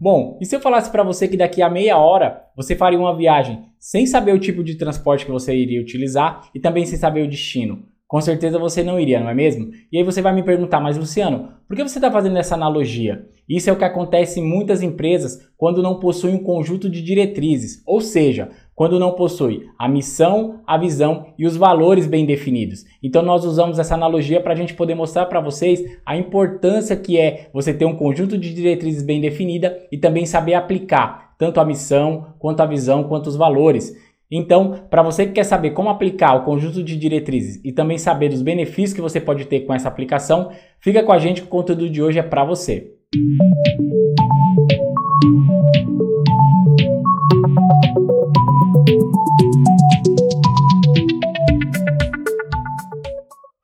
Bom, e se eu falasse para você que daqui a meia hora você faria uma viagem sem saber o tipo de transporte que você iria utilizar e também sem saber o destino? Com certeza você não iria, não é mesmo? E aí você vai me perguntar, mas Luciano, por que você está fazendo essa analogia? Isso é o que acontece em muitas empresas quando não possuem um conjunto de diretrizes, ou seja, quando não possui a missão, a visão e os valores bem definidos. Então nós usamos essa analogia para a gente poder mostrar para vocês a importância que é você ter um conjunto de diretrizes bem definida e também saber aplicar tanto a missão, quanto a visão, quanto os valores. Então, para você que quer saber como aplicar o conjunto de diretrizes e também saber dos benefícios que você pode ter com essa aplicação, fica com a gente que o conteúdo de hoje é para você.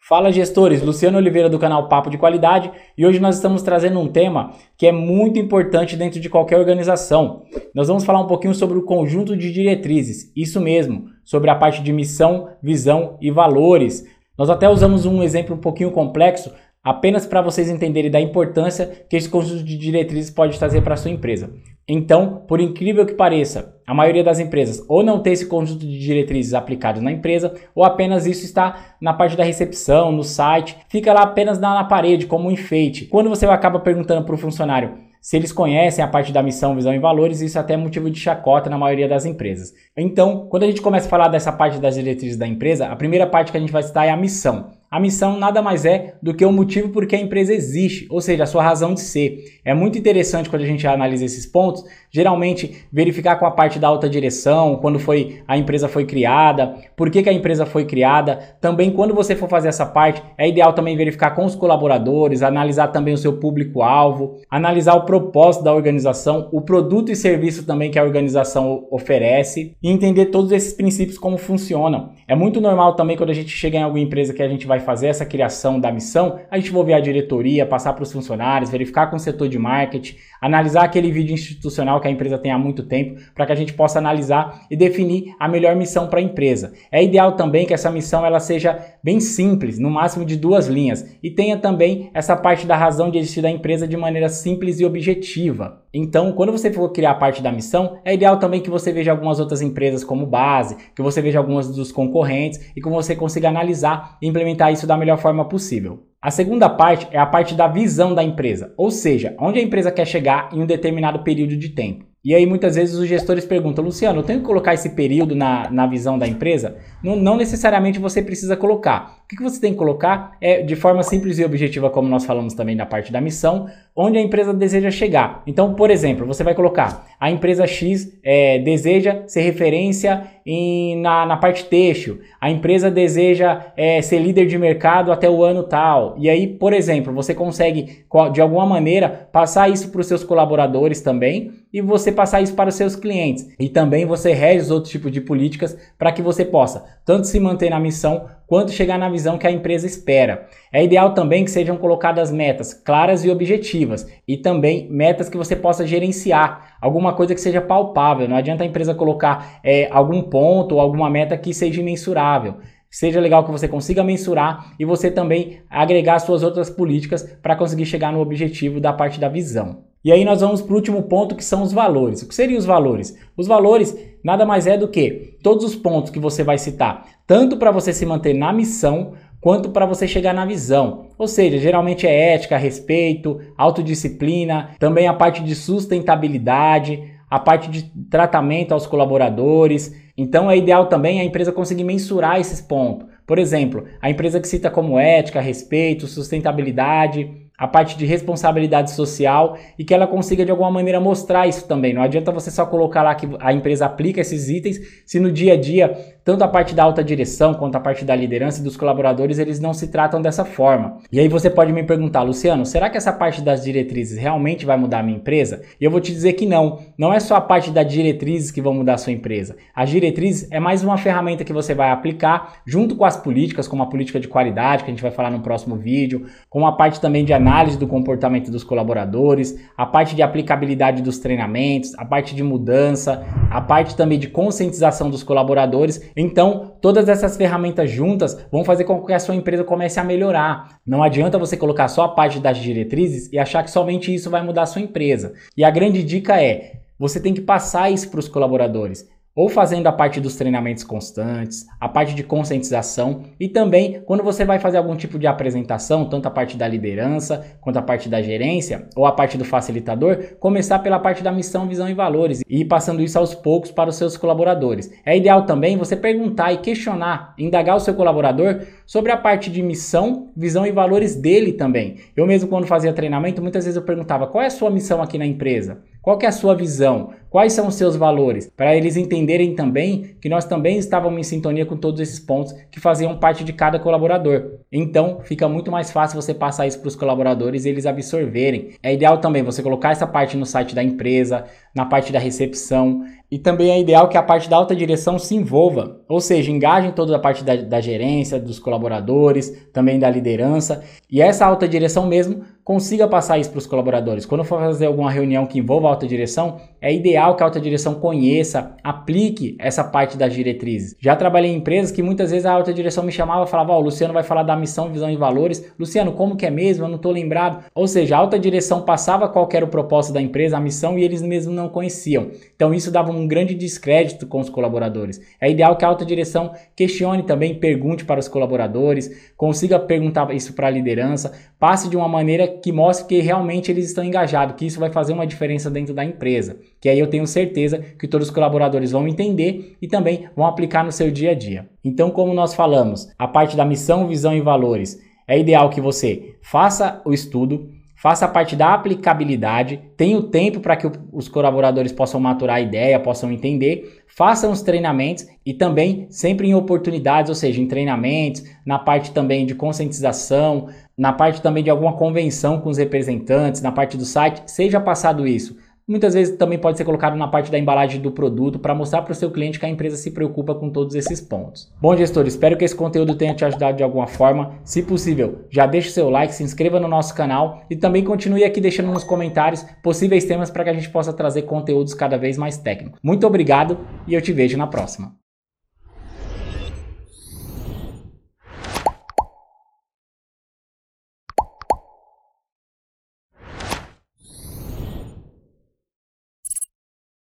Fala gestores, Luciano Oliveira do canal Papo de Qualidade e hoje nós estamos trazendo um tema que é muito importante dentro de qualquer organização. Nós vamos falar um pouquinho sobre o conjunto de diretrizes, isso mesmo, sobre a parte de missão, visão e valores. Nós até usamos um exemplo um pouquinho complexo, apenas para vocês entenderem da importância que esse conjunto de diretrizes pode trazer para a sua empresa. Então, por incrível que pareça, a maioria das empresas ou não tem esse conjunto de diretrizes aplicados na empresa, ou apenas isso está na parte da recepção, no site, fica lá apenas na, na parede como um enfeite. Quando você acaba perguntando para o funcionário se eles conhecem a parte da missão, visão e valores, isso até é motivo de chacota na maioria das empresas. Então, quando a gente começa a falar dessa parte das diretrizes da empresa, a primeira parte que a gente vai citar é a missão. A missão nada mais é do que o motivo por que a empresa existe, ou seja, a sua razão de ser. É muito interessante quando a gente analisa esses pontos, geralmente verificar com a parte da alta direção, quando foi a empresa foi criada, por que, que a empresa foi criada. Também quando você for fazer essa parte, é ideal também verificar com os colaboradores, analisar também o seu público-alvo, analisar o propósito da organização, o produto e serviço também que a organização oferece e entender todos esses princípios como funcionam. É muito normal também quando a gente chega em alguma empresa que a gente vai fazer essa criação da missão, a gente vai ver a diretoria, passar para os funcionários, verificar com o setor de marketing, analisar aquele vídeo institucional que a empresa tem há muito tempo, para que a gente possa analisar e definir a melhor missão para a empresa. É ideal também que essa missão ela seja bem simples, no máximo de duas linhas, e tenha também essa parte da razão de existir da empresa de maneira simples e objetiva. Então, quando você for criar a parte da missão, é ideal também que você veja algumas outras empresas como base, que você veja algumas dos concorrentes e que você consiga analisar e implementar isso da melhor forma possível. A segunda parte é a parte da visão da empresa, ou seja, onde a empresa quer chegar em um determinado período de tempo. E aí muitas vezes os gestores perguntam, Luciano, eu tenho que colocar esse período na, na visão da empresa? Não, não necessariamente você precisa colocar. O que, você tem que colocar é de forma simples e objetiva, como nós falamos também na parte da missão, onde a empresa deseja chegar. Então, por exemplo, você vai colocar a empresa X é, deseja ser referência em, na, na parte têxtil, a empresa deseja é, ser líder de mercado até o ano tal. E aí, por exemplo, você consegue de alguma maneira passar isso para os seus colaboradores também e você passar isso para os seus clientes. E também você rege outros tipos de políticas para que você possa tanto se manter na missão quanto chegar na visão que a empresa espera. É ideal também que sejam colocadas metas claras e objetivas e também metas que você possa gerenciar, alguma coisa que seja palpável. Não adianta a empresa colocar é, algum ponto ou alguma meta que seja imensurável seja legal que você consiga mensurar e você também agregar suas outras políticas para conseguir chegar no objetivo da parte da visão. E aí nós vamos para o último ponto que são os valores. O que seriam os valores? Os valores nada mais é do que todos os pontos que você vai citar, tanto para você se manter na missão quanto para você chegar na visão. Ou seja, geralmente é ética, respeito, autodisciplina, também a parte de sustentabilidade, a parte de tratamento aos colaboradores. Então é ideal também a empresa conseguir mensurar esses pontos. Por exemplo, a empresa que cita como ética, respeito, sustentabilidade, a parte de responsabilidade social e que ela consiga de alguma maneira mostrar isso também. Não adianta você só colocar lá que a empresa aplica esses itens se no dia a dia, tanto a parte da alta direção quanto a parte da liderança e dos colaboradores, eles não se tratam dessa forma. E aí você pode me perguntar, Luciano, será que essa parte das diretrizes realmente vai mudar a minha empresa? E eu vou te dizer que não. Não é só a parte das diretrizes que vão mudar a sua empresa. As diretrizes é mais uma ferramenta que você vai aplicar junto com as políticas, como a política de qualidade, que a gente vai falar no próximo vídeo, com a parte também de análise do comportamento dos colaboradores, a parte de aplicabilidade dos treinamentos, a parte de mudança, a parte também de conscientização dos colaboradores. Então, todas essas ferramentas juntas vão fazer com que a sua empresa comece a melhorar. Não adianta você colocar só a parte das diretrizes e achar que somente isso vai mudar a sua empresa. E a grande dica é: você tem que passar isso para os colaboradores ou fazendo a parte dos treinamentos constantes, a parte de conscientização e também quando você vai fazer algum tipo de apresentação, tanto a parte da liderança quanto a parte da gerência ou a parte do facilitador, começar pela parte da missão, visão e valores e ir passando isso aos poucos para os seus colaboradores. É ideal também você perguntar e questionar, indagar o seu colaborador sobre a parte de missão, visão e valores dele também. Eu mesmo quando fazia treinamento, muitas vezes eu perguntava: "Qual é a sua missão aqui na empresa?" Qual é a sua visão? Quais são os seus valores? Para eles entenderem também que nós também estávamos em sintonia com todos esses pontos que faziam parte de cada colaborador. Então, fica muito mais fácil você passar isso para os colaboradores e eles absorverem. É ideal também você colocar essa parte no site da empresa, na parte da recepção. E também é ideal que a parte da alta direção se envolva, ou seja, engajem toda a parte da, da gerência, dos colaboradores, também da liderança. E essa alta direção mesmo consiga passar isso para os colaboradores. Quando for fazer alguma reunião que envolva a alta direção, é ideal que a alta direção conheça, aplique essa parte das diretrizes. Já trabalhei em empresas que muitas vezes a alta direção me chamava e falava: Ó, oh, Luciano vai falar da missão, visão e valores. Luciano, como que é mesmo? Eu não estou lembrado. Ou seja, a alta direção passava qual era o propósito da empresa, a missão, e eles mesmos não conheciam. Então isso dava um grande descrédito com os colaboradores. É ideal que a alta direção questione também, pergunte para os colaboradores, consiga perguntar isso para a liderança, passe de uma maneira que mostre que realmente eles estão engajados, que isso vai fazer uma diferença dentro da empresa. Que aí eu tenho certeza que todos os colaboradores vão entender e também vão aplicar no seu dia a dia. Então, como nós falamos, a parte da missão, visão e valores, é ideal que você faça o estudo, faça parte da aplicabilidade, tenha o tempo para que os colaboradores possam maturar a ideia, possam entender, façam os treinamentos e também sempre em oportunidades, ou seja, em treinamentos, na parte também de conscientização, na parte também de alguma convenção com os representantes, na parte do site, seja passado isso. Muitas vezes também pode ser colocado na parte da embalagem do produto para mostrar para o seu cliente que a empresa se preocupa com todos esses pontos. Bom, gestor, espero que esse conteúdo tenha te ajudado de alguma forma. Se possível, já deixe seu like, se inscreva no nosso canal e também continue aqui deixando nos comentários possíveis temas para que a gente possa trazer conteúdos cada vez mais técnicos. Muito obrigado e eu te vejo na próxima.